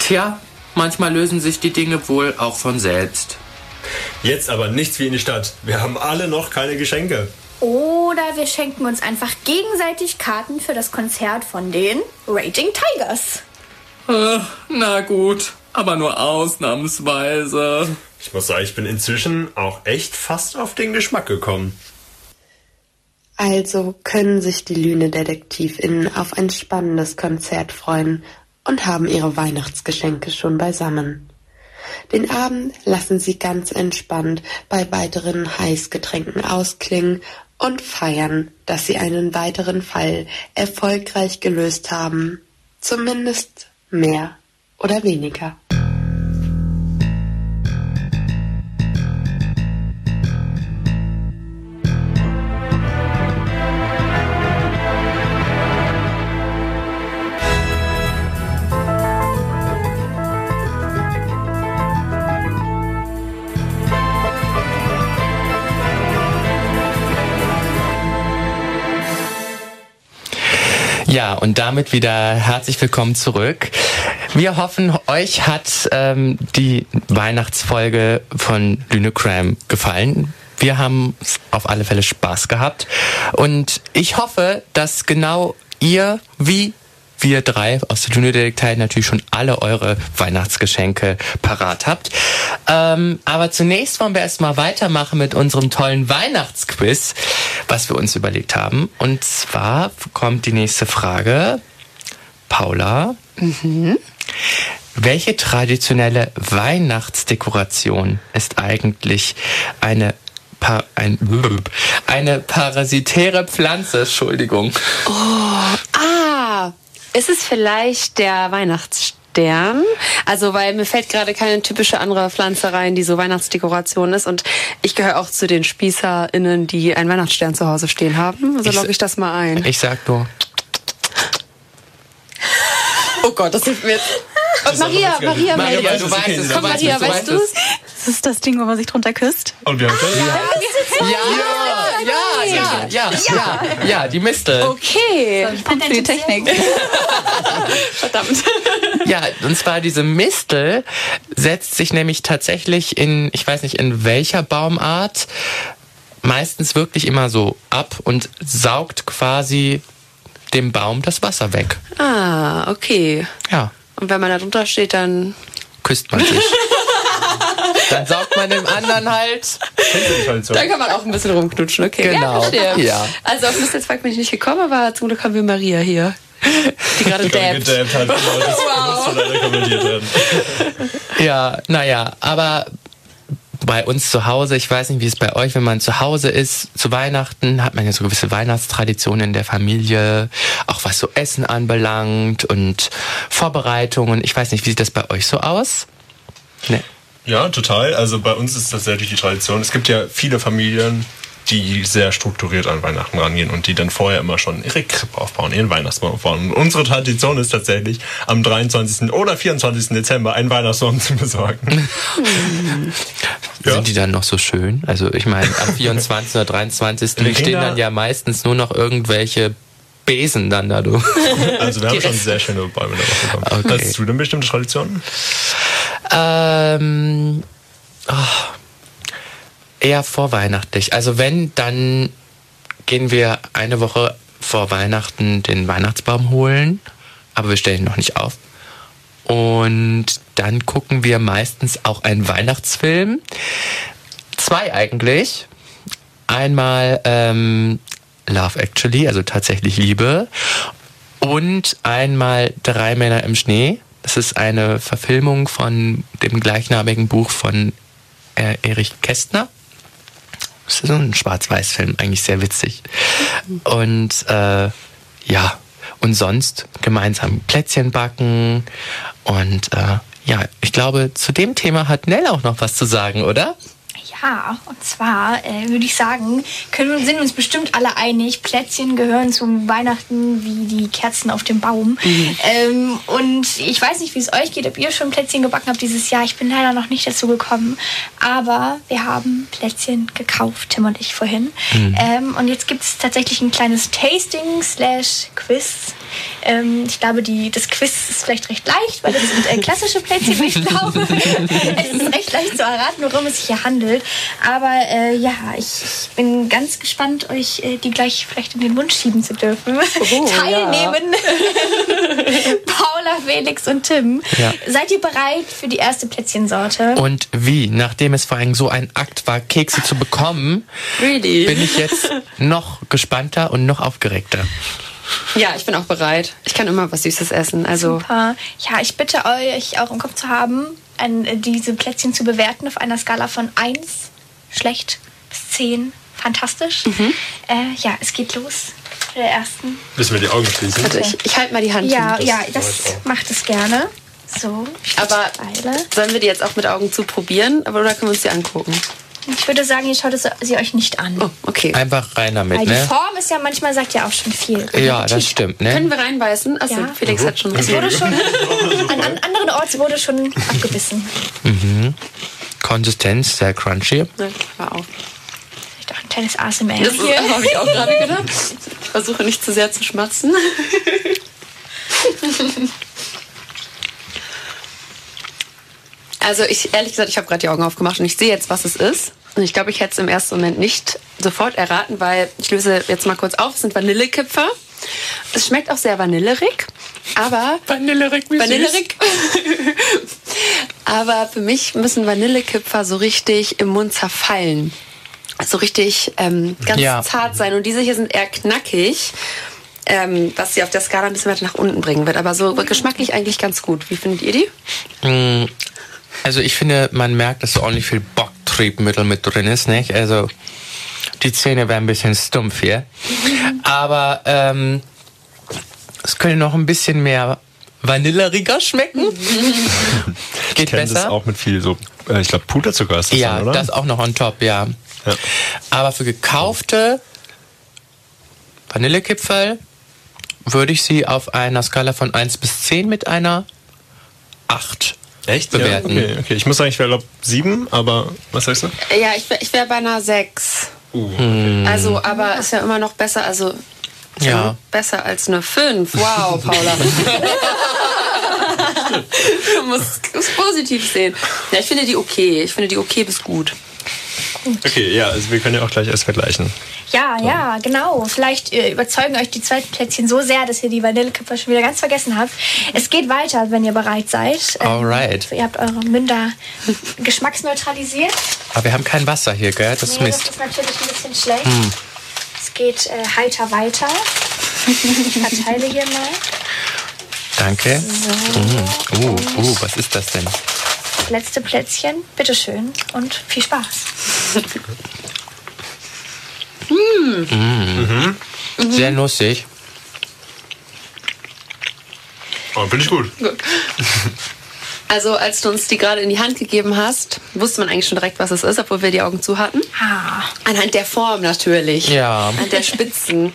C: Tja, manchmal lösen sich die Dinge wohl auch von selbst.
B: Jetzt aber nichts wie in die Stadt. Wir haben alle noch keine Geschenke.
A: Oder wir schenken uns einfach gegenseitig Karten für das Konzert von den Raging Tigers.
C: Äh, na gut, aber nur ausnahmsweise.
B: Ich muss sagen, ich bin inzwischen auch echt fast auf den Geschmack gekommen.
F: Also können sich die Lüne-DetektivInnen auf ein spannendes Konzert freuen und haben ihre Weihnachtsgeschenke schon beisammen. Den Abend lassen sie ganz entspannt bei weiteren Heißgetränken ausklingen und feiern, dass sie einen weiteren Fall erfolgreich gelöst haben. Zumindest mehr oder weniger.
C: Ja, und damit wieder herzlich willkommen zurück. Wir hoffen, euch hat ähm, die Weihnachtsfolge von Lüne Cram gefallen. Wir haben auf alle Fälle Spaß gehabt. Und ich hoffe, dass genau ihr, wie wir drei aus der Lüne Detektei natürlich schon alle eure Weihnachtsgeschenke parat habt. Ähm, aber zunächst wollen wir erstmal weitermachen mit unserem tollen Weihnachtsquiz, was wir uns überlegt haben. Und zwar kommt die nächste Frage. Paula, welche traditionelle Weihnachtsdekoration ist eigentlich eine Pa- ein, [laughs] eine parasitäre Pflanze, Entschuldigung.
J: Ah, ist es vielleicht der Weihnachtsstern? Also, weil mir fällt gerade keine typische andere Pflanze rein, die so Weihnachtsdekoration ist. Und ich gehöre auch zu den SpießerInnen, die einen Weihnachtsstern zu Hause stehen haben. Also logge ich das mal ein.
C: Ich sag nur.
J: Oh Gott, das hilft mir jetzt. Maria, Maria,
C: Maria,
J: Maria,
C: du weißt es,
J: Komm, Maria, weißt du
C: es.
K: Das ist das Ding, wo man sich drunter küsst.
B: Und wir haben
C: Ja, Ja, ja, ja, ja, ja, die Mistel.
J: Okay.
H: Punkt für die Technik. [laughs]
J: Verdammt.
C: Ja, und zwar diese Mistel setzt sich nämlich tatsächlich in, ich weiß nicht in welcher Baumart, meistens wirklich immer so ab und saugt quasi dem Baum das Wasser weg.
J: Ah, okay.
C: Ja.
J: Und wenn man da drunter steht, dann
C: küsst man sich. [laughs] Dann saugt man dem anderen halt.
J: Da kann man auch ein bisschen rumknutschen, okay.
C: Genau.
J: Ja.
C: Ja.
J: Also auf Mr. Zweig bin ich nicht gekommen, aber zum Glück haben wir Maria hier. Die gerade dabbt.
B: Gedabbt hat, genau, das wow. [laughs] muss leider kommentiert werden.
C: Ja, naja, aber bei uns zu Hause, ich weiß nicht, wie es bei euch, wenn man zu Hause ist, zu Weihnachten hat man ja so gewisse Weihnachtstraditionen in der Familie, auch was so Essen anbelangt und Vorbereitungen. Ich weiß nicht, wie sieht das bei euch so aus?
B: Nee. Ja, total. Also bei uns ist das tatsächlich die Tradition. Es gibt ja viele Familien, die sehr strukturiert an Weihnachten rangehen und die dann vorher immer schon ihre Krippe aufbauen, ihren Weihnachtsbaum aufbauen. Und unsere Tradition ist tatsächlich, am 23. oder 24. Dezember einen Weihnachtsbaum zu besorgen. [laughs]
C: ja. Sind die dann noch so schön? Also ich meine, am 24. oder 23. stehen dann ja meistens nur noch irgendwelche Besen dann da, du.
B: Also wir haben schon sehr [laughs] schöne Bäume da bekommen. Okay. Hast du denn bestimmte Traditionen?
C: Ähm, oh, eher vorweihnachtlich. Also wenn, dann gehen wir eine Woche vor Weihnachten den Weihnachtsbaum holen, aber wir stellen ihn noch nicht auf. Und dann gucken wir meistens auch einen Weihnachtsfilm. Zwei eigentlich. Einmal ähm, Love Actually, also tatsächlich Liebe. Und einmal Drei Männer im Schnee. Das ist eine Verfilmung von dem gleichnamigen Buch von äh, Erich Kästner. So ein Schwarz-Weiß-Film, eigentlich sehr witzig. Und äh, ja, und sonst gemeinsam Plätzchen backen. Und äh, ja, ich glaube, zu dem Thema hat Nell auch noch was zu sagen, oder?
A: Ja, und zwar äh, würde ich sagen, können, sind uns bestimmt alle einig, Plätzchen gehören zum Weihnachten wie die Kerzen auf dem Baum. Mhm. Ähm, und ich weiß nicht, wie es euch geht, ob ihr schon Plätzchen gebacken habt dieses Jahr. Ich bin leider noch nicht dazu gekommen. Aber wir haben Plätzchen gekauft, Tim und ich vorhin. Mhm. Ähm, und jetzt gibt es tatsächlich ein kleines Tasting slash Quiz. Ähm, ich glaube, die, das Quiz ist vielleicht recht leicht, weil das sind äh, klassische Plätzchen. Ich glaube, [laughs] es ist recht leicht zu erraten, worum es sich hier handelt. Aber äh, ja, ich, ich, bin ganz gespannt, euch äh, die gleich vielleicht in den Mund schieben zu dürfen. Oh, [laughs] Teilnehmen. Ja. [laughs] Paula, Felix und Tim. Ja. Seid ihr bereit für die erste Plätzchensorte?
C: Und wie? Nachdem es vor allem so ein Akt war, Kekse zu bekommen, really? bin ich jetzt noch gespannter und noch aufgeregter.
J: Ja, ich bin auch bereit. Ich kann immer was Süßes essen. Also
A: Super. Ja, ich bitte euch auch im Kopf zu haben, ein, äh, diese Plätzchen zu bewerten auf einer Skala von 1 schlecht bis 10 fantastisch. Mhm. Äh, ja, es geht los mit der ersten.
B: Müssen wir die Augen schließen?
J: Warte, ich, ich halte mal die Hand
A: Ja, hin. ja, das macht es gerne. So.
J: Aber sollen wir die jetzt auch mit Augen zu probieren? Oder können wir uns die angucken?
A: Ich würde sagen, ihr schaut es sie euch nicht an.
J: Oh, okay.
C: Einfach rein damit,
A: Weil
C: ne?
A: die Form ist ja manchmal, sagt ja auch schon viel.
C: Ja, das stimmt, ne?
J: Können wir reinbeißen? Achso, ja. Felix hat schon
A: Es wurde schon, [laughs] an, an anderen Orten wurde schon abgebissen.
C: Mhm. Konsistenz, sehr crunchy.
J: Ja, hör auf.
A: Vielleicht auch ein kleines ASMR
J: Das [laughs] habe ich auch gerade gedacht. Ich versuche nicht zu sehr zu schmatzen. [laughs] Also ich ehrlich gesagt, ich habe gerade die Augen aufgemacht und ich sehe jetzt, was es ist. Und ich glaube, ich hätte es im ersten Moment nicht sofort erraten, weil ich löse jetzt mal kurz auf. Es sind Vanillekipfer. Es schmeckt auch sehr vanillerig, aber
C: Vanillerig, wie
J: Vanillerig. [laughs] aber für mich müssen Vanillekipfer so richtig im Mund zerfallen, so richtig ähm, ganz ja. zart sein. Und diese hier sind eher knackig. Ähm, was sie auf der Skala ein bisschen weiter nach unten bringen wird. Aber so geschmacklich eigentlich ganz gut. Wie findet ihr die?
C: Also ich finde, man merkt, dass so ordentlich viel Bocktriebmittel mit drin ist, nicht? Also die Zähne wären ein bisschen stumpf hier. Aber ähm, es könnte noch ein bisschen mehr vanilleriger schmecken.
B: Geht ich besser. das auch mit viel so, äh, ich glaube Puderzucker ist das
C: Ja,
B: dann, oder?
C: das auch noch on top, ja. ja. Aber für gekaufte Vanillekipferl würde ich sie auf einer Skala von 1 bis 10 mit einer 8
B: Echt?
C: bewerten.
B: Ja, okay, okay. Ich muss sagen, ich wäre, glaube sieben, aber was sagst du?
J: Ja, ich wäre ich wär bei einer sechs. Uh. Also, aber ist ja immer noch besser, also
C: Ja.
J: besser als eine 5. Wow, Paula. [laughs] du musst es positiv sehen. Ja, ich finde die okay. Ich finde die okay bis gut.
B: Okay, ja, also wir können ja auch gleich erst vergleichen.
A: Ja, ja, genau. Vielleicht äh, überzeugen euch die zweiten Plätzchen so sehr, dass ihr die Vanillekipferl schon wieder ganz vergessen habt. Es geht weiter, wenn ihr bereit seid. Ähm,
C: Alright.
A: Ihr habt eure Münder geschmacksneutralisiert.
C: Aber wir haben kein Wasser hier, gell? Das ist
A: nee, das
C: Mist.
A: ist natürlich ein bisschen schlecht.
C: Hm.
A: Es geht äh, heiter weiter. Ich verteile hier mal.
C: Danke. Mm. Uh, uh, was ist das denn?
A: Das letzte Plätzchen. Bitteschön und viel Spaß.
C: Mm. Sehr nussig.
B: Oh, finde ich gut.
J: Gut. Also, als du uns die gerade in die Hand gegeben hast, wusste man eigentlich schon direkt, was es ist, obwohl wir die Augen zu hatten.
A: Ah.
J: Anhand der Form natürlich.
C: Ja.
J: Anhand der Spitzen.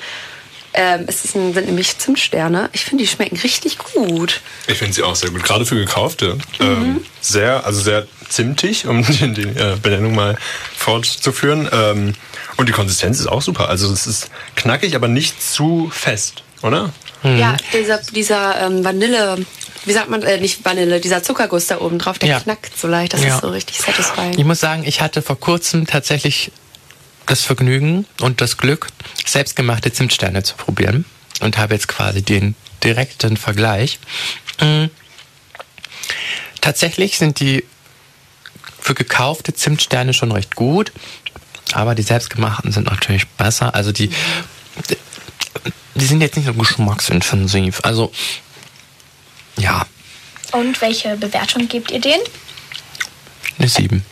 J: Ähm, es ist ein, sind nämlich Zimtsterne. Ich finde, die schmecken richtig gut.
B: Ich finde sie auch sehr gut, gerade für gekaufte. Ähm, sehr, also sehr zimtig, um [laughs] die, die äh, Benennung mal fortzuführen. Ähm, und die Konsistenz ist auch super. Also es ist knackig, aber nicht zu fest, oder?
J: Ja, dieser, dieser ähm, Vanille, wie sagt man, äh, nicht Vanille, dieser Zuckerguss da oben drauf, der
C: Ja.
J: knackt so leicht. Das
C: Ja.
J: ist so richtig satisfying.
C: Ich muss sagen, ich hatte vor kurzem tatsächlich das Vergnügen und das Glück, selbstgemachte Zimtsterne zu probieren und habe jetzt quasi den direkten Vergleich. Mm. Tatsächlich sind die für gekaufte Zimtsterne schon recht gut, aber die selbstgemachten sind natürlich besser. Also die, die sind jetzt nicht so geschmacksintensiv. Also ja,
A: Und welche Bewertung gebt ihr denen?
C: eine 7.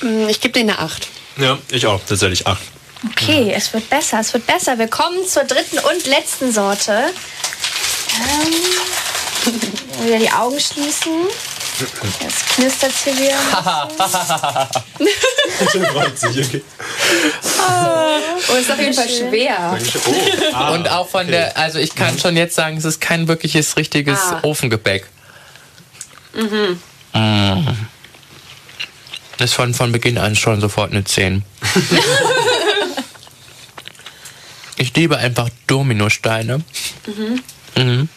J: Mm, Ich gebe denen eine 8.
B: Ja, ich auch, tatsächlich acht.
A: Okay, es wird besser, es wird besser. Wir kommen zur dritten und letzten Sorte. Ähm, [laughs] wieder die Augen schließen. Jetzt knistert hier wieder. [laughs]
B: freut sich, okay.
J: Oh, ist auf jeden Fall schwer.
B: Ah,
C: und auch von der, also ich kann schon jetzt sagen, es ist kein wirkliches richtiges
J: Ah.
C: Ofengebäck.
J: Mhm.
C: Mm. Das ist von, von Beginn an schon sofort eine 10. [laughs] ich liebe einfach Dominosteine.
J: Mhm.
C: Mhm.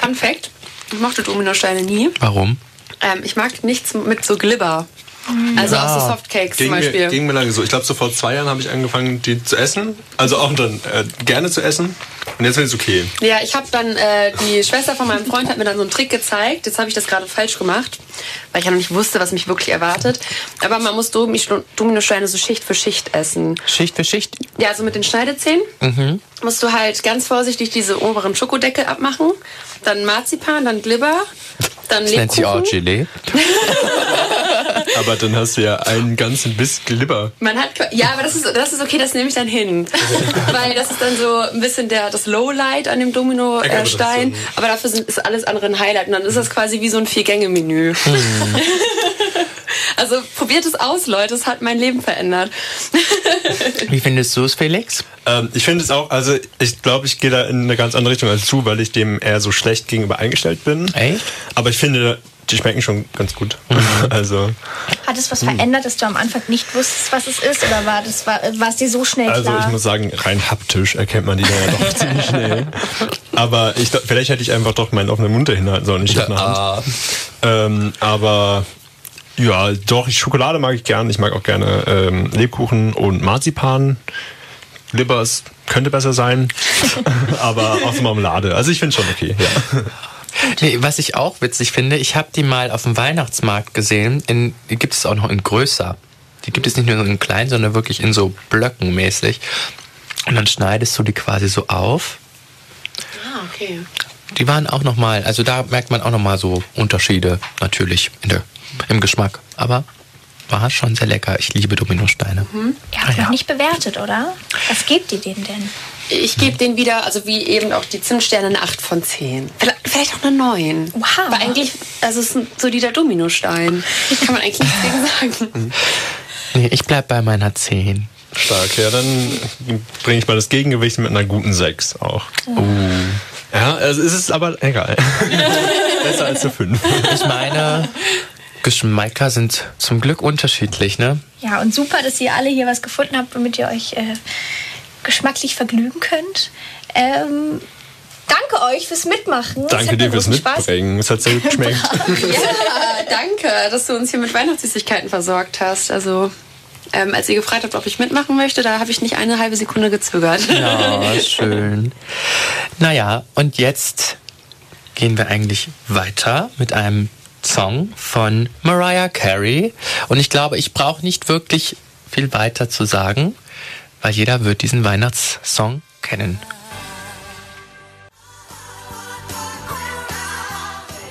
J: Fun Fact: Ich mochte Dominosteine nie.
C: Warum?
J: Ähm, ich mag nichts mit so Glibber. Also auch so Softcakes zum
B: Ging mir,
J: Beispiel.
B: ging mir lange so. Ich glaube, so vor zwei Jahren habe ich angefangen, die zu essen. Also auch dann äh, gerne zu essen. Und jetzt finde ich es okay.
J: Ja, ich habe dann, äh, die Schwester von meinem Freund hat mir dann so einen Trick gezeigt. Jetzt habe ich das gerade falsch gemacht, weil ich ja noch nicht wusste, was mich wirklich erwartet. Aber man muss Domi- Dominosteine so Schicht für Schicht essen.
C: Schicht für Schicht?
J: Ja, also mit den Schneidezähnen
C: Mhm.
J: musst du halt ganz vorsichtig diese oberen Schokodeckel abmachen. Dann Marzipan, dann Glibber, dann
C: Das nennt sich auch. Gelee. [laughs]
B: Aber dann hast du ja einen ganzen Biss Glibber.
J: Man hat, ja, aber das ist, das ist okay, das nehme ich dann hin. [laughs] Weil das ist dann so ein bisschen der, das Lowlight an dem Domino-Stein.
B: so
J: aber dafür sind, ist alles andere ein Highlight. Und dann ist das quasi wie so ein Vier-Gänge-Menü. [laughs] also probiert es aus, Leute. Es hat mein Leben verändert. [laughs]
C: Wie findest du es, Felix?
B: Ähm, ich finde es auch, also ich glaube, ich gehe da in eine ganz andere Richtung als du, weil ich dem eher so schlecht gegenüber eingestellt bin.
C: Echt?
B: Aber ich finde, die schmecken schon ganz gut. [laughs] Also,
A: Hat es was verändert, dass du am Anfang nicht wusstest, was es ist? Oder war, das, war, war es dir so schnell
B: also
A: klar?
B: ich muss sagen, rein haptisch erkennt man die ja doch [laughs] ziemlich schnell. Aber ich, vielleicht hätte ich einfach doch meinen offenen Mund dahin halten sollen, nicht auf eine Hand. Ähm, aber ja, doch, Schokolade mag ich gern. Ich mag auch gerne ähm, Lebkuchen und Marzipan. Libbers könnte besser sein, [laughs] aber auch so Marmelade. Also ich finde schon okay. Ja.
C: Nee, was ich auch witzig finde, ich habe die mal auf dem Weihnachtsmarkt gesehen. In, die gibt es auch noch in größer. Die gibt es nicht nur in klein, sondern wirklich in so Blöcken mäßig. Und dann schneidest du die quasi so auf.
J: Ah, okay.
C: Die waren auch noch mal, also da merkt man auch noch mal so Unterschiede natürlich in der, im Geschmack. Aber war schon sehr lecker. Ich liebe Dominosteine.
A: Hm? Ihr habt noch nicht bewertet, oder? Was gebt ihr denen denn?
J: Ich gebe den wieder, also wie eben auch die Zimtsterne, eine 8 von 10. Vielleicht, auch eine 9.
A: Wow.
J: Weil eigentlich, also es ist ein solider Dominostein. Kann man eigentlich nichts gegen sagen. [laughs]
C: Nee, ich bleib bei meiner 10.
B: Stark, ja, dann bringe ich mal das Gegengewicht mit einer guten 6 auch.
C: Uh.
B: Ja, also es ist aber egal. [laughs] Besser als eine 5.
C: Ich meine, Geschmäcker sind zum Glück unterschiedlich, ne?
A: Ja, und super, dass ihr alle hier was gefunden habt, womit ihr euch äh, geschmacklich vergnügen könnt. Ähm, danke euch fürs Mitmachen.
B: Danke
A: hat
B: dir fürs Mitbringen. Es hat sehr gut [laughs] geschmeckt.
J: Ja, danke, dass du uns hier mit Weihnachtssüßigkeiten versorgt hast. Also, ähm, als ihr gefragt habt, ob ich mitmachen möchte, da habe ich nicht eine halbe Sekunde gezögert.
C: Ja, [laughs] schön. Naja, und jetzt gehen wir eigentlich weiter mit einem Song von Mariah Carey. Und ich glaube, ich brauche nicht wirklich viel weiter zu sagen, weil jeder wird diesen Weihnachtssong kennen.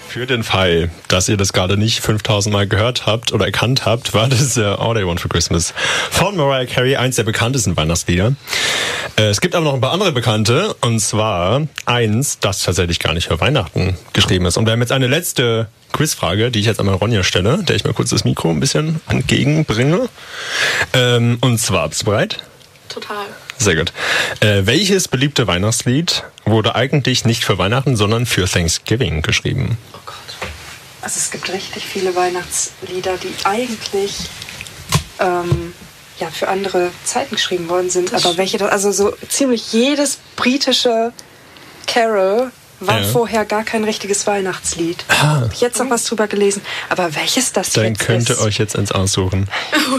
B: Für den Fall, dass ihr das gerade nicht 5000 Mal gehört habt oder erkannt habt, war das äh, All I Want for Christmas von Mariah Carey, eins der bekanntesten Weihnachtslieder. Äh, es gibt aber noch ein paar andere bekannte, und zwar eins, das tatsächlich gar nicht für Weihnachten geschrieben ist. Und wir haben jetzt eine letzte Quizfrage, die ich jetzt einmal Ronja stelle, der ich mal kurz das Mikro ein bisschen entgegenbringe. Ähm, und zwar, bist du bereit?
J: Total.
B: Sehr gut. Äh, welches beliebte Weihnachtslied wurde eigentlich nicht für Weihnachten, sondern für Thanksgiving geschrieben?
D: Also es gibt richtig viele Weihnachtslieder, die eigentlich ähm, ja, für andere Zeiten geschrieben worden sind. Aber welche, das- also so ziemlich jedes britische Carol war
B: Ja.
D: vorher gar kein richtiges Weihnachtslied.
B: Ah.
D: Hab ich jetzt noch was drüber gelesen. Aber welches das
B: Dann
D: jetzt
B: könnt ihr
D: ist?
B: euch jetzt eins aussuchen.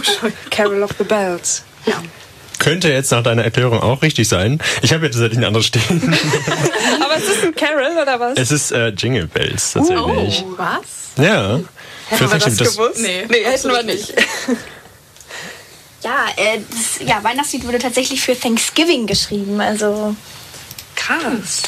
B: [laughs]
D: Carol of the Bells.
B: Könnte jetzt nach deiner Erklärung auch richtig sein. Ich habe jetzt tatsächlich ein anderes stehen. [laughs]
D: Aber es ist ein Carol oder was?
B: es ist äh, Jingle Bells tatsächlich.
J: Was?
B: Ja. Für Thanksgiving,
D: Nee, nee hätten wir nicht. [laughs]
A: Ja, äh, das ja, Weihnachtslied wurde tatsächlich für Thanksgiving geschrieben. Also
D: Krass.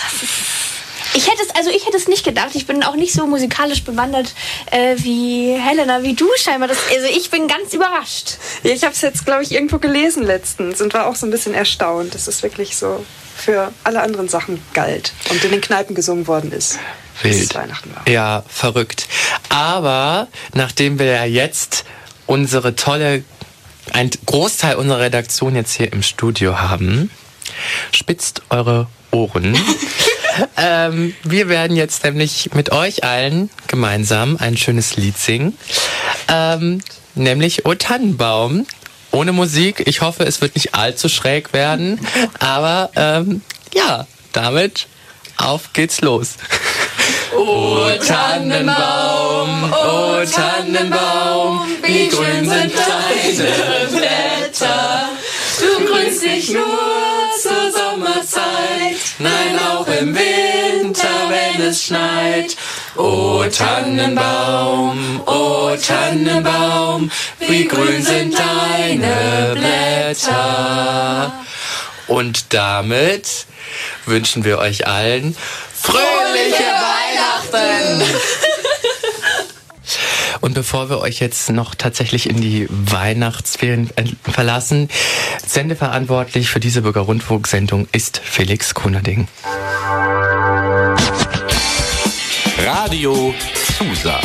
A: Ich hätte es, also ich hätte es nicht gedacht. Ich bin auch nicht so musikalisch bewandert äh, wie Helena, wie du scheinbar. Das, also ich bin ganz überrascht.
D: Ja, ich habe es jetzt, glaube ich, irgendwo gelesen letztens und war auch so ein bisschen erstaunt, dass es wirklich so für alle anderen Sachen galt und in den Kneipen gesungen worden ist.
C: Wild.
D: Weihnachten war.
C: Ja, verrückt. Aber nachdem wir ja jetzt unsere tolle, ein Großteil unserer Redaktion jetzt hier im Studio haben, spitzt eure Ohren. [laughs] ähm, wir werden jetzt nämlich mit euch allen gemeinsam ein schönes Lied singen, ähm, nämlich O Tannenbaum. Ohne Musik. Ich hoffe, es wird nicht allzu schräg werden. Aber ähm, ja, damit auf geht's los. [laughs] O Tannenbaum, o Tannenbaum, wie grün sind deine Blätter. Du grünst nicht nur zur Sommerzeit, nein auch im Winter, wenn es schneit. O Tannenbaum, o Tannenbaum, wie grün sind deine Blätter. Und damit wünschen wir euch allen fröhliche Weihnachten! [laughs] Und bevor wir euch jetzt noch tatsächlich in die Weihnachtsferien äh, verlassen, sendeverantwortlich für diese Bürgerrundfunksendung ist Felix Kunerding.
L: Radio Zusa.